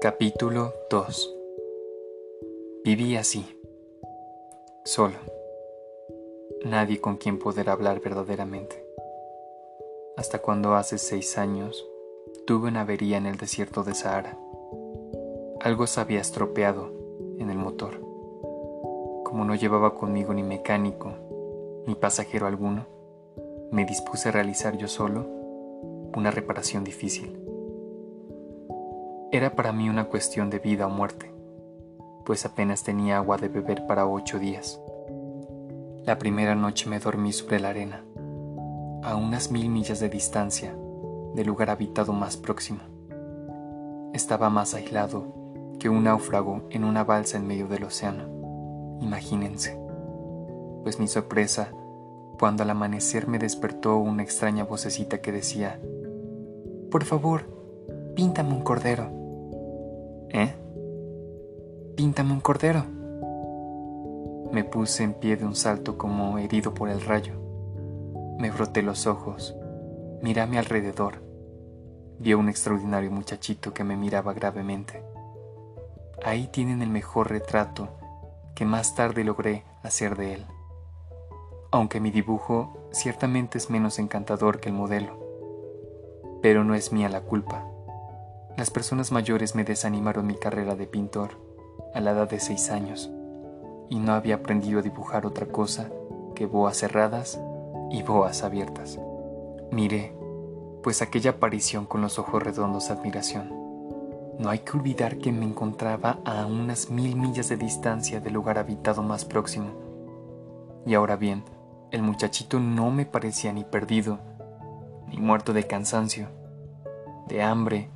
Capítulo 2 Viví así, solo, nadie con quien poder hablar verdaderamente, hasta cuando hace seis años tuve una avería en el desierto de Sahara. Algo se había estropeado en el motor. Como no llevaba conmigo ni mecánico ni pasajero alguno, me dispuse a realizar yo solo una reparación difícil. Era para mí una cuestión de vida o muerte, pues apenas tenía agua de beber para ocho días. La primera noche me dormí sobre la arena, a unas mil millas de distancia del lugar habitado más próximo. Estaba más aislado que un náufrago en una balsa en medio del océano. Imagínense. Pues mi sorpresa cuando al amanecer me despertó una extraña vocecita que decía, Por favor, píntame un cordero. ¿Eh? Píntame un cordero. Me puse en pie de un salto como herido por el rayo. Me froté los ojos, miré a mi alrededor. Vi a un extraordinario muchachito que me miraba gravemente. Ahí tienen el mejor retrato que más tarde logré hacer de él. Aunque mi dibujo ciertamente es menos encantador que el modelo. Pero no es mía la culpa. Las personas mayores me desanimaron mi carrera de pintor a la edad de seis años y no había aprendido a dibujar otra cosa que boas cerradas y boas abiertas. Miré, pues aquella aparición con los ojos redondos de admiración. No hay que olvidar que me encontraba a unas mil millas de distancia del lugar habitado más próximo. Y ahora bien, el muchachito no me parecía ni perdido, ni muerto de cansancio, de hambre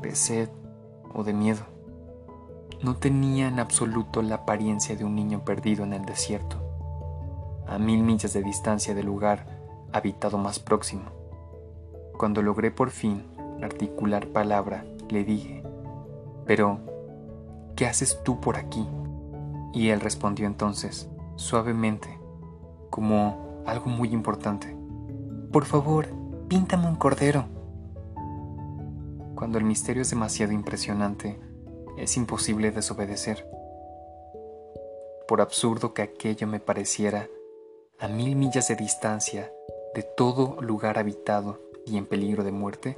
de sed o de miedo. No tenía en absoluto la apariencia de un niño perdido en el desierto, a mil millas de distancia del lugar habitado más próximo. Cuando logré por fin articular palabra, le dije, pero, ¿qué haces tú por aquí? Y él respondió entonces, suavemente, como algo muy importante, por favor, píntame un cordero. Cuando el misterio es demasiado impresionante, es imposible desobedecer. Por absurdo que aquello me pareciera, a mil millas de distancia de todo lugar habitado y en peligro de muerte,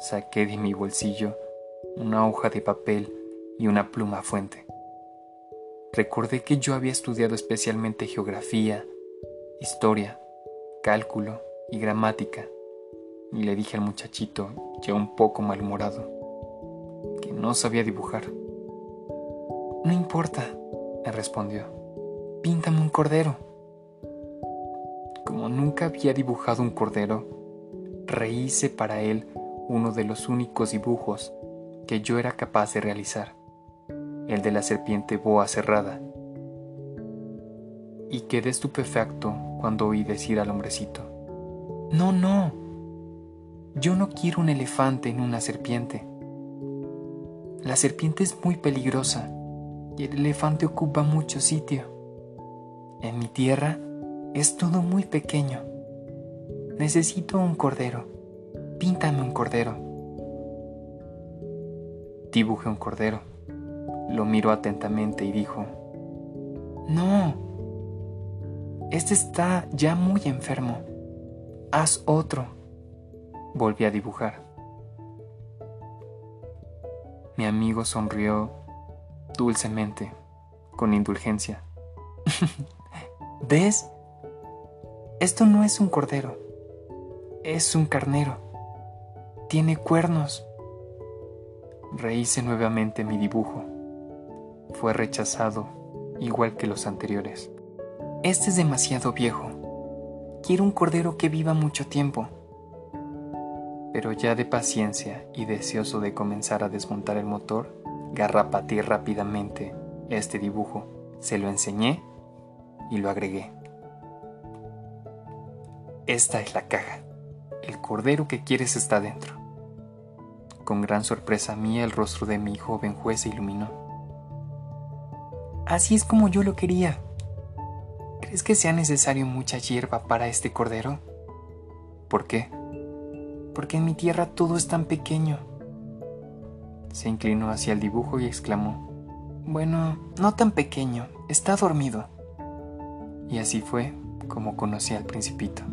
saqué de mi bolsillo una hoja de papel y una pluma fuente. Recordé que yo había estudiado especialmente geografía, historia, cálculo y gramática y le dije al muchachito, ya un poco malhumorado, que no sabía dibujar. No importa, me respondió, píntame un cordero. Como nunca había dibujado un cordero, rehice para él uno de los únicos dibujos que yo era capaz de realizar, el de la serpiente boa cerrada. Y quedé estupefacto cuando oí decir al hombrecito, No, no, yo no quiero un elefante en una serpiente. La serpiente es muy peligrosa y el elefante ocupa mucho sitio. En mi tierra es todo muy pequeño. Necesito un cordero. Píntame un cordero. Dibujé un cordero. Lo miró atentamente y dijo, No, este está ya muy enfermo. Haz otro. Volví a dibujar. Mi amigo sonrió dulcemente, con indulgencia. ¿Ves? Esto no es un cordero, es un carnero. Tiene cuernos. Rehice nuevamente mi dibujo. Fue rechazado, igual que los anteriores. Este es demasiado viejo. Quiero un cordero que viva mucho tiempo pero ya de paciencia y deseoso de comenzar a desmontar el motor, garrapateé rápidamente este dibujo, se lo enseñé y lo agregué. Esta es la caja. El cordero que quieres está dentro. Con gran sorpresa mía el rostro de mi joven juez se iluminó. Así es como yo lo quería. ¿Crees que sea necesario mucha hierba para este cordero? ¿Por qué? Porque en mi tierra todo es tan pequeño. Se inclinó hacia el dibujo y exclamó, Bueno, no tan pequeño, está dormido. Y así fue como conocí al principito.